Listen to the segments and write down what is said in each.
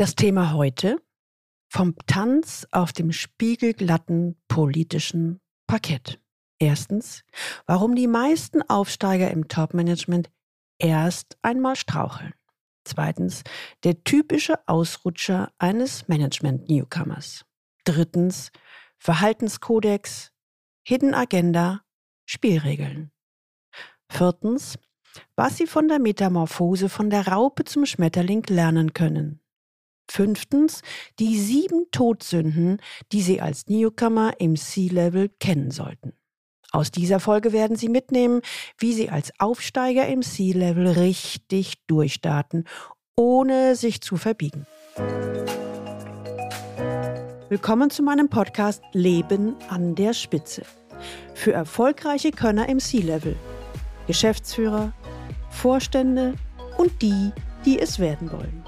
Das Thema heute vom Tanz auf dem spiegelglatten politischen Parkett. Erstens, warum die meisten Aufsteiger im Topmanagement erst einmal straucheln. Zweitens, der typische Ausrutscher eines Management-Newcomers. Drittens, Verhaltenskodex, Hidden Agenda, Spielregeln. Viertens, was Sie von der Metamorphose von der Raupe zum Schmetterling lernen können. Fünftens, die sieben Todsünden, die Sie als Newcomer im C-Level kennen sollten. Aus dieser Folge werden Sie mitnehmen, wie Sie als Aufsteiger im C-Level richtig durchstarten, ohne sich zu verbiegen. Willkommen zu meinem Podcast Leben an der Spitze. Für erfolgreiche Könner im C-Level, Geschäftsführer, Vorstände und die, die es werden wollen.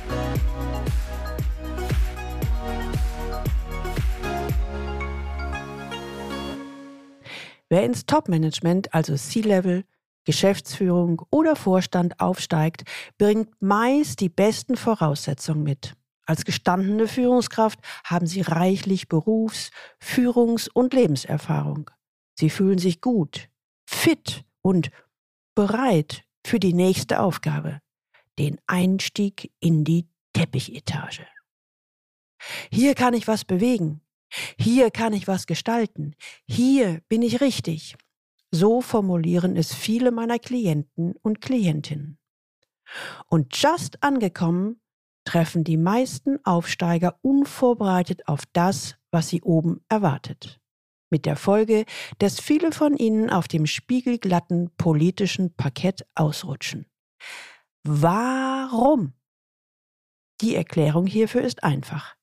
Wer ins Top-Management, also C-Level, Geschäftsführung oder Vorstand aufsteigt, bringt meist die besten Voraussetzungen mit. Als gestandene Führungskraft haben sie reichlich Berufs-, Führungs- und Lebenserfahrung. Sie fühlen sich gut, fit und bereit für die nächste Aufgabe, den Einstieg in die Teppichetage. Hier kann ich was bewegen, hier kann ich was gestalten. Hier bin ich richtig. So formulieren es viele meiner Klienten und Klientinnen. Und just angekommen treffen die meisten Aufsteiger unvorbereitet auf das, was sie oben erwartet. Mit der Folge, dass viele von ihnen auf dem spiegelglatten politischen Parkett ausrutschen. Warum? Die Erklärung hierfür ist einfach.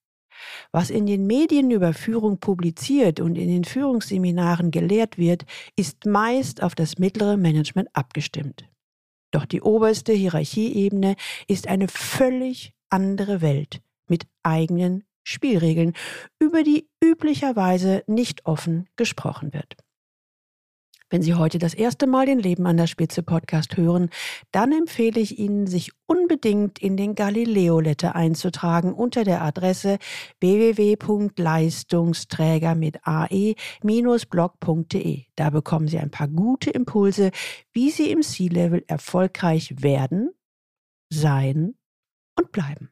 Was in den Medien über Führung publiziert und in den Führungsseminaren gelehrt wird, ist meist auf das mittlere Management abgestimmt. Doch die oberste Hierarchieebene ist eine völlig andere Welt mit eigenen Spielregeln, über die üblicherweise nicht offen gesprochen wird. Wenn Sie heute das erste Mal den Leben an der Spitze Podcast hören, dann empfehle ich Ihnen, sich unbedingt in den Galileo Letter einzutragen unter der Adresse www.leistungsträger mit ae-blog.de. Da bekommen Sie ein paar gute Impulse, wie Sie im C-Level erfolgreich werden, sein und bleiben.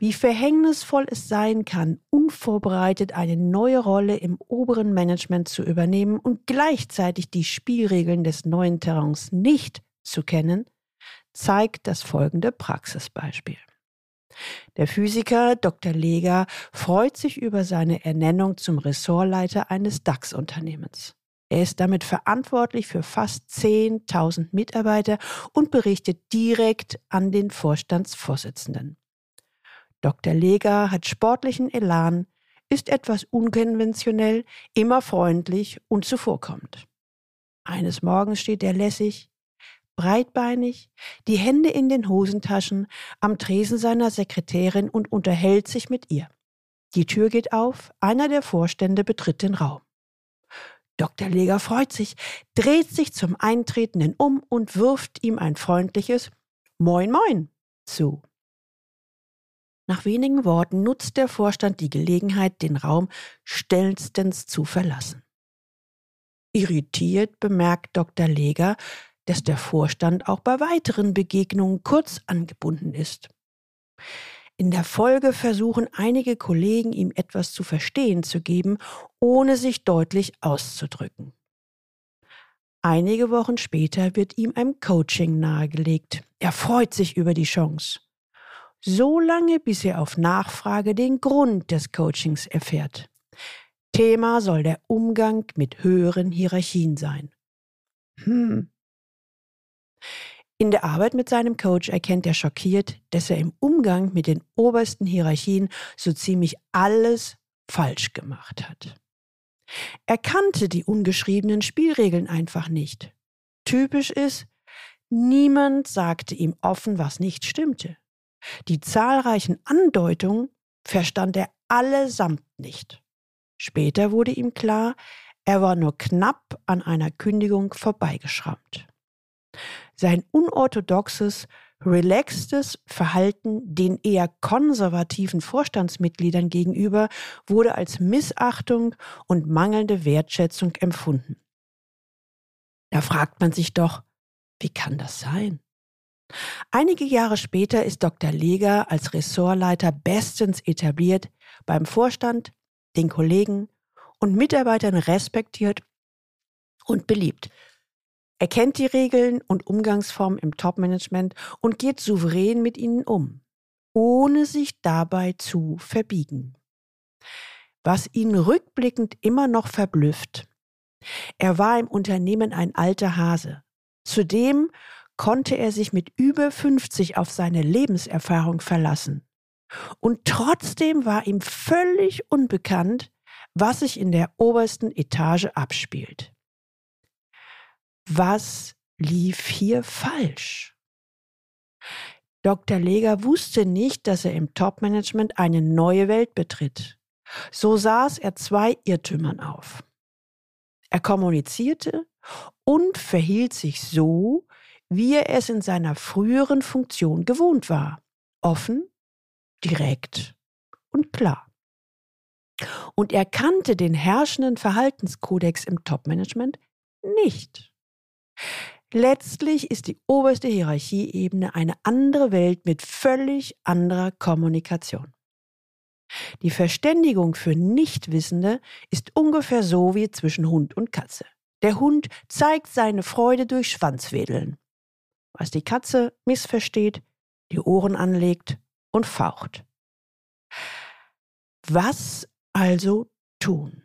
Wie verhängnisvoll es sein kann, unvorbereitet eine neue Rolle im oberen Management zu übernehmen und gleichzeitig die Spielregeln des neuen Terrains nicht zu kennen, zeigt das folgende Praxisbeispiel. Der Physiker Dr. Leger freut sich über seine Ernennung zum Ressortleiter eines DAX-Unternehmens. Er ist damit verantwortlich für fast 10.000 Mitarbeiter und berichtet direkt an den Vorstandsvorsitzenden. Dr. Leger hat sportlichen Elan, ist etwas unkonventionell, immer freundlich und zuvorkommend. Eines Morgens steht er lässig, breitbeinig, die Hände in den Hosentaschen, am Tresen seiner Sekretärin und unterhält sich mit ihr. Die Tür geht auf, einer der Vorstände betritt den Raum. Dr. Leger freut sich, dreht sich zum Eintretenden um und wirft ihm ein freundliches Moin Moin zu. Nach wenigen Worten nutzt der Vorstand die Gelegenheit, den Raum schnellstens zu verlassen. Irritiert bemerkt Dr. Leger, dass der Vorstand auch bei weiteren Begegnungen kurz angebunden ist. In der Folge versuchen einige Kollegen, ihm etwas zu verstehen zu geben, ohne sich deutlich auszudrücken. Einige Wochen später wird ihm ein Coaching nahegelegt. Er freut sich über die Chance so lange, bis er auf Nachfrage den Grund des Coachings erfährt. Thema soll der Umgang mit höheren Hierarchien sein. Hm. In der Arbeit mit seinem Coach erkennt er schockiert, dass er im Umgang mit den obersten Hierarchien so ziemlich alles falsch gemacht hat. Er kannte die ungeschriebenen Spielregeln einfach nicht. Typisch ist, niemand sagte ihm offen, was nicht stimmte. Die zahlreichen Andeutungen verstand er allesamt nicht. Später wurde ihm klar, er war nur knapp an einer Kündigung vorbeigeschrammt. Sein unorthodoxes, relaxtes Verhalten den eher konservativen Vorstandsmitgliedern gegenüber wurde als Missachtung und mangelnde Wertschätzung empfunden. Da fragt man sich doch, wie kann das sein? Einige Jahre später ist Dr. Leger als Ressortleiter bestens etabliert, beim Vorstand, den Kollegen und Mitarbeitern respektiert und beliebt. Er kennt die Regeln und Umgangsformen im Topmanagement und geht souverän mit ihnen um, ohne sich dabei zu verbiegen. Was ihn rückblickend immer noch verblüfft. Er war im Unternehmen ein alter Hase. Zudem konnte er sich mit über 50 auf seine Lebenserfahrung verlassen. Und trotzdem war ihm völlig unbekannt, was sich in der obersten Etage abspielt. Was lief hier falsch? Dr. Leger wusste nicht, dass er im Topmanagement eine neue Welt betritt. So saß er zwei Irrtümern auf. Er kommunizierte und verhielt sich so, wie er es in seiner früheren Funktion gewohnt war. Offen, direkt und klar. Und er kannte den herrschenden Verhaltenskodex im Topmanagement nicht. Letztlich ist die oberste Hierarchieebene eine andere Welt mit völlig anderer Kommunikation. Die Verständigung für Nichtwissende ist ungefähr so wie zwischen Hund und Katze. Der Hund zeigt seine Freude durch Schwanzwedeln, was die Katze missversteht, die Ohren anlegt und faucht. Was also tun?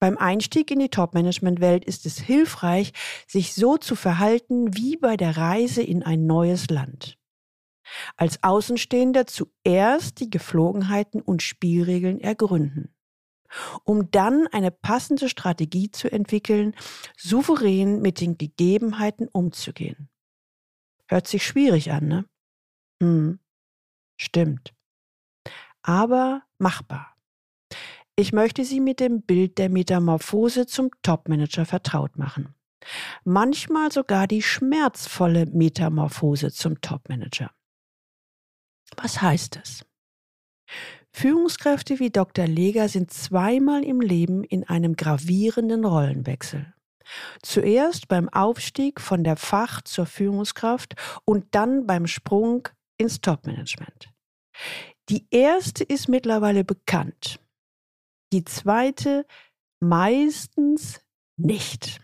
Beim Einstieg in die Top-Management-Welt ist es hilfreich, sich so zu verhalten wie bei der Reise in ein neues Land. Als Außenstehender zuerst die Geflogenheiten und Spielregeln ergründen, um dann eine passende Strategie zu entwickeln, souverän mit den Gegebenheiten umzugehen. Hört sich schwierig an, ne? Hm, stimmt. Aber machbar. Ich möchte Sie mit dem Bild der Metamorphose zum Topmanager vertraut machen. Manchmal sogar die schmerzvolle Metamorphose zum Topmanager. Was heißt es? Führungskräfte wie Dr. Leger sind zweimal im Leben in einem gravierenden Rollenwechsel. Zuerst beim Aufstieg von der Fach zur Führungskraft und dann beim Sprung ins Topmanagement. Die erste ist mittlerweile bekannt die zweite meistens nicht.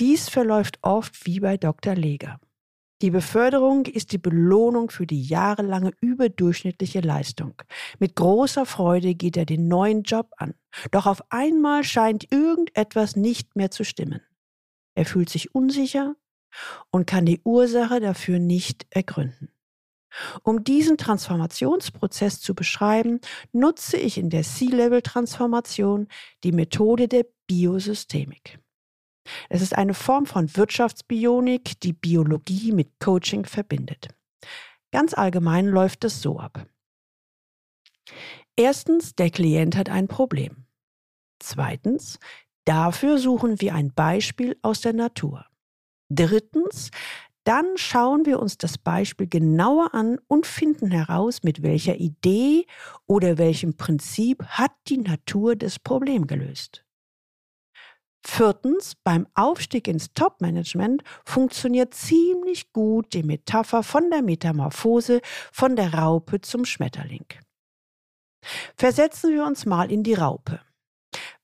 Dies verläuft oft wie bei Dr. Leger. Die Beförderung ist die Belohnung für die jahrelange überdurchschnittliche Leistung. Mit großer Freude geht er den neuen Job an. Doch auf einmal scheint irgendetwas nicht mehr zu stimmen. Er fühlt sich unsicher und kann die Ursache dafür nicht ergründen. Um diesen Transformationsprozess zu beschreiben, nutze ich in der C-Level-Transformation die Methode der Biosystemik. Es ist eine Form von Wirtschaftsbionik, die Biologie mit Coaching verbindet. Ganz allgemein läuft es so ab. Erstens, der Klient hat ein Problem. Zweitens, dafür suchen wir ein Beispiel aus der Natur. Drittens, dann schauen wir uns das Beispiel genauer an und finden heraus, mit welcher Idee oder welchem Prinzip hat die Natur das Problem gelöst. Viertens, beim Aufstieg ins Top-Management funktioniert ziemlich gut die Metapher von der Metamorphose von der Raupe zum Schmetterling. Versetzen wir uns mal in die Raupe.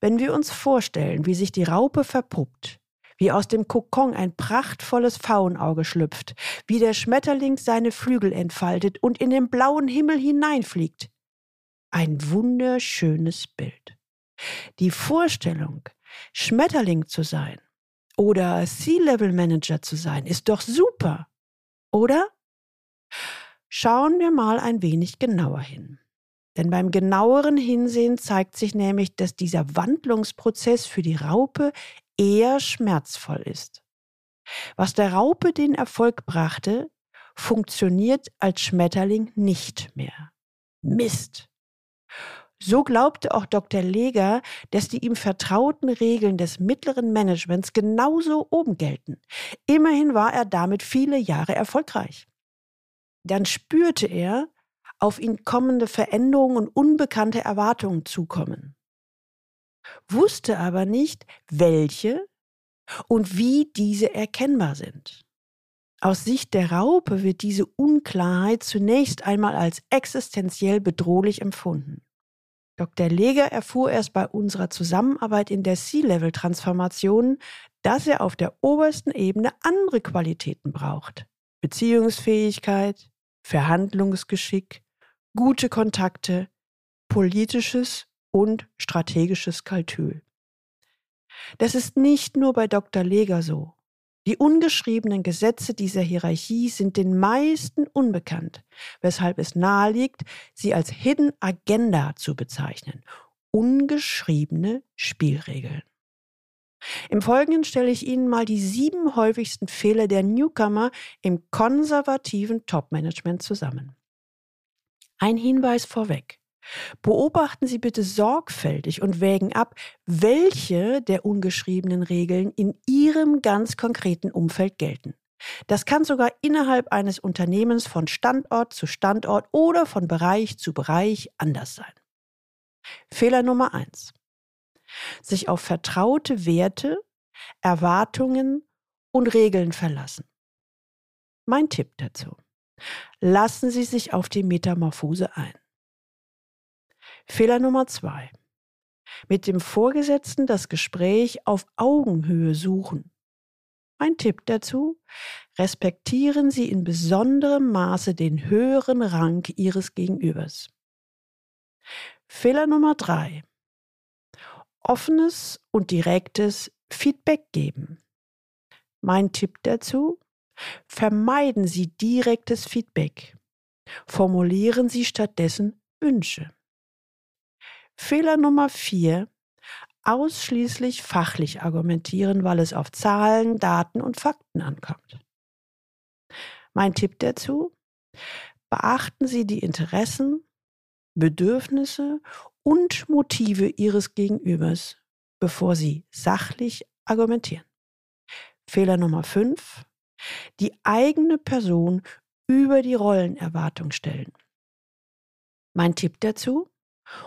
Wenn wir uns vorstellen, wie sich die Raupe verpuppt, wie aus dem Kokon ein prachtvolles Pfauenauge schlüpft, wie der Schmetterling seine Flügel entfaltet und in den blauen Himmel hineinfliegt. Ein wunderschönes Bild. Die Vorstellung, Schmetterling zu sein oder C-Level-Manager zu sein, ist doch super, oder? Schauen wir mal ein wenig genauer hin. Denn beim genaueren Hinsehen zeigt sich nämlich, dass dieser Wandlungsprozess für die Raupe eher schmerzvoll ist. Was der Raupe den Erfolg brachte, funktioniert als Schmetterling nicht mehr. Mist. So glaubte auch Dr. Leger, dass die ihm vertrauten Regeln des mittleren Managements genauso oben gelten. Immerhin war er damit viele Jahre erfolgreich. Dann spürte er, auf ihn kommende Veränderungen und unbekannte Erwartungen zukommen. Wusste aber nicht, welche und wie diese erkennbar sind. Aus Sicht der Raupe wird diese Unklarheit zunächst einmal als existenziell bedrohlich empfunden. Dr. Leger erfuhr erst bei unserer Zusammenarbeit in der C-Level-Transformation, dass er auf der obersten Ebene andere Qualitäten braucht. Beziehungsfähigkeit, Verhandlungsgeschick, gute Kontakte, politisches und strategisches Kalkül. Das ist nicht nur bei Dr. Leger so. Die ungeschriebenen Gesetze dieser Hierarchie sind den meisten unbekannt, weshalb es naheliegt, sie als Hidden Agenda zu bezeichnen. Ungeschriebene Spielregeln. Im Folgenden stelle ich Ihnen mal die sieben häufigsten Fehler der Newcomer im konservativen Topmanagement zusammen. Ein Hinweis vorweg. Beobachten Sie bitte sorgfältig und wägen ab, welche der ungeschriebenen Regeln in Ihrem ganz konkreten Umfeld gelten. Das kann sogar innerhalb eines Unternehmens von Standort zu Standort oder von Bereich zu Bereich anders sein. Fehler Nummer eins: Sich auf vertraute Werte, Erwartungen und Regeln verlassen. Mein Tipp dazu. Lassen Sie sich auf die Metamorphose ein. Fehler Nummer zwei. Mit dem Vorgesetzten das Gespräch auf Augenhöhe suchen. Mein Tipp dazu, respektieren Sie in besonderem Maße den höheren Rang Ihres Gegenübers. Fehler Nummer drei. Offenes und direktes Feedback geben. Mein Tipp dazu, vermeiden Sie direktes Feedback. Formulieren Sie stattdessen Wünsche. Fehler Nummer vier, ausschließlich fachlich argumentieren, weil es auf Zahlen, Daten und Fakten ankommt. Mein Tipp dazu, beachten Sie die Interessen, Bedürfnisse und Motive Ihres Gegenübers, bevor Sie sachlich argumentieren. Fehler Nummer fünf, die eigene Person über die Rollenerwartung stellen. Mein Tipp dazu,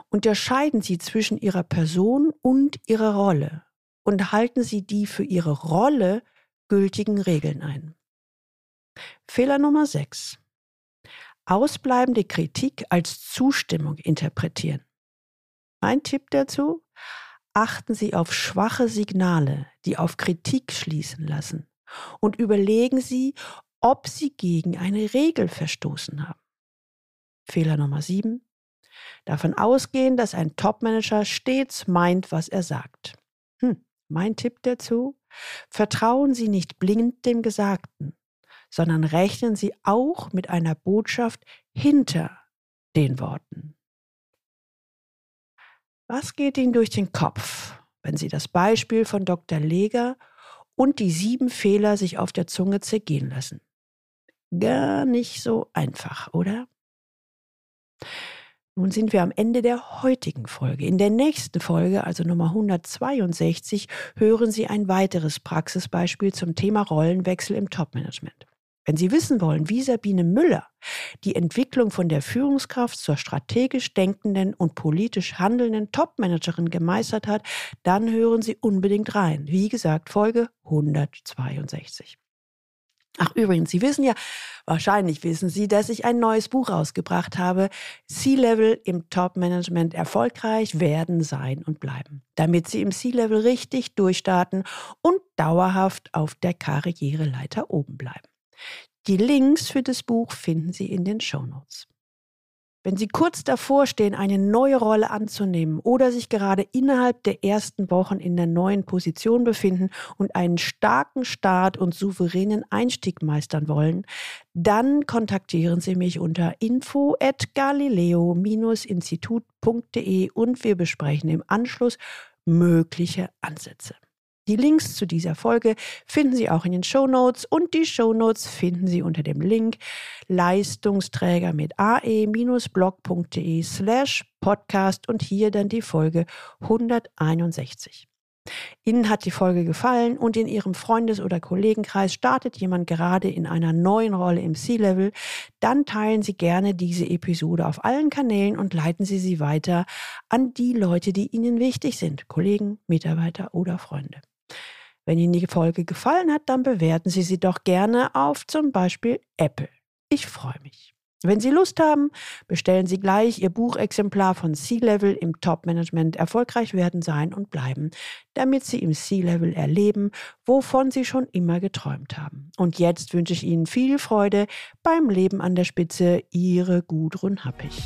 Unterscheiden Sie zwischen Ihrer Person und Ihrer Rolle und halten Sie die für Ihre Rolle gültigen Regeln ein. Fehler Nummer 6. Ausbleibende Kritik als Zustimmung interpretieren. Mein Tipp dazu? Achten Sie auf schwache Signale, die auf Kritik schließen lassen und überlegen Sie, ob Sie gegen eine Regel verstoßen haben. Fehler Nummer 7 davon ausgehen, dass ein Topmanager stets meint, was er sagt. Hm, mein Tipp dazu? Vertrauen Sie nicht blind dem Gesagten, sondern rechnen Sie auch mit einer Botschaft hinter den Worten. Was geht Ihnen durch den Kopf, wenn Sie das Beispiel von Dr. Leger und die sieben Fehler sich auf der Zunge zergehen lassen? Gar nicht so einfach, oder? Nun sind wir am Ende der heutigen Folge. In der nächsten Folge, also Nummer 162, hören Sie ein weiteres Praxisbeispiel zum Thema Rollenwechsel im Topmanagement. Wenn Sie wissen wollen, wie Sabine Müller die Entwicklung von der Führungskraft zur strategisch denkenden und politisch handelnden Topmanagerin gemeistert hat, dann hören Sie unbedingt rein. Wie gesagt, Folge 162. Ach übrigens, Sie wissen ja, wahrscheinlich wissen Sie, dass ich ein neues Buch rausgebracht habe. C-Level im Top-Management erfolgreich werden, sein und bleiben. Damit Sie im C-Level richtig durchstarten und dauerhaft auf der Karriereleiter oben bleiben. Die Links für das Buch finden Sie in den Show Notes. Wenn Sie kurz davor stehen, eine neue Rolle anzunehmen oder sich gerade innerhalb der ersten Wochen in der neuen Position befinden und einen starken Start und souveränen Einstieg meistern wollen, dann kontaktieren Sie mich unter info at galileo-institut.de und wir besprechen im Anschluss mögliche Ansätze. Die Links zu dieser Folge finden Sie auch in den Show Notes und die Show Notes finden Sie unter dem Link Leistungsträger mit ae-blog.de slash podcast und hier dann die Folge 161. Ihnen hat die Folge gefallen und in Ihrem Freundes- oder Kollegenkreis startet jemand gerade in einer neuen Rolle im C-Level, dann teilen Sie gerne diese Episode auf allen Kanälen und leiten Sie sie weiter an die Leute, die Ihnen wichtig sind, Kollegen, Mitarbeiter oder Freunde. Wenn Ihnen die Folge gefallen hat, dann bewerten Sie sie doch gerne auf zum Beispiel Apple. Ich freue mich. Wenn Sie Lust haben, bestellen Sie gleich Ihr Buchexemplar von C-Level im Top-Management erfolgreich werden, sein und bleiben, damit Sie im C-Level erleben, wovon Sie schon immer geträumt haben. Und jetzt wünsche ich Ihnen viel Freude beim Leben an der Spitze. Ihre Gudrun Happig.